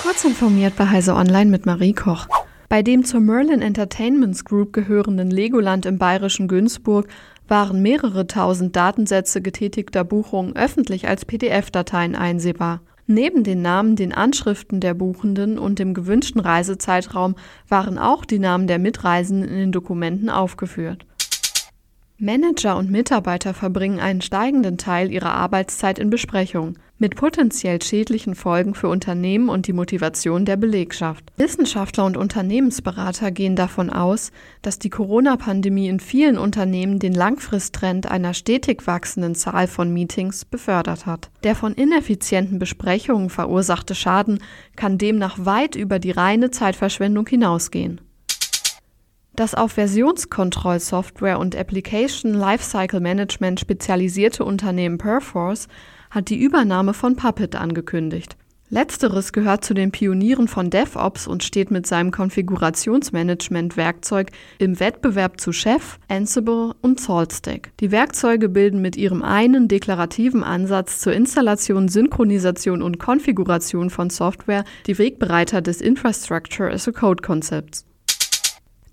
Kurz informiert bei Heise Online mit Marie Koch. Bei dem zur Merlin Entertainments Group gehörenden Legoland im bayerischen Günzburg waren mehrere tausend Datensätze getätigter Buchungen öffentlich als PDF-Dateien einsehbar. Neben den Namen, den Anschriften der Buchenden und dem gewünschten Reisezeitraum waren auch die Namen der Mitreisenden in den Dokumenten aufgeführt. Manager und Mitarbeiter verbringen einen steigenden Teil ihrer Arbeitszeit in Besprechungen, mit potenziell schädlichen Folgen für Unternehmen und die Motivation der Belegschaft. Wissenschaftler und Unternehmensberater gehen davon aus, dass die Corona-Pandemie in vielen Unternehmen den Langfristtrend einer stetig wachsenden Zahl von Meetings befördert hat. Der von ineffizienten Besprechungen verursachte Schaden kann demnach weit über die reine Zeitverschwendung hinausgehen. Das auf Versionskontrollsoftware und Application Lifecycle Management spezialisierte Unternehmen Perforce hat die Übernahme von Puppet angekündigt. Letzteres gehört zu den Pionieren von DevOps und steht mit seinem Konfigurationsmanagement-Werkzeug im Wettbewerb zu Chef, Ansible und SaltStack. Die Werkzeuge bilden mit ihrem einen deklarativen Ansatz zur Installation, Synchronisation und Konfiguration von Software die Wegbereiter des Infrastructure as a Code-Konzepts.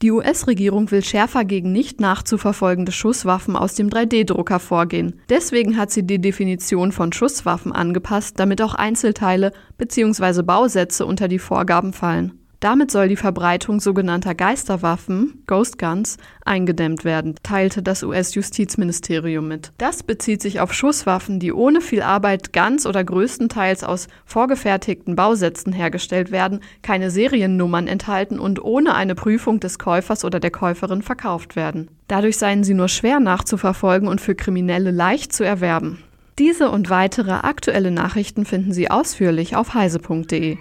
Die US-Regierung will schärfer gegen nicht nachzuverfolgende Schusswaffen aus dem 3D-Drucker vorgehen. Deswegen hat sie die Definition von Schusswaffen angepasst, damit auch Einzelteile bzw. Bausätze unter die Vorgaben fallen. Damit soll die Verbreitung sogenannter Geisterwaffen, Ghost Guns, eingedämmt werden, teilte das US-Justizministerium mit. Das bezieht sich auf Schusswaffen, die ohne viel Arbeit ganz oder größtenteils aus vorgefertigten Bausätzen hergestellt werden, keine Seriennummern enthalten und ohne eine Prüfung des Käufers oder der Käuferin verkauft werden. Dadurch seien sie nur schwer nachzuverfolgen und für Kriminelle leicht zu erwerben. Diese und weitere aktuelle Nachrichten finden Sie ausführlich auf heise.de.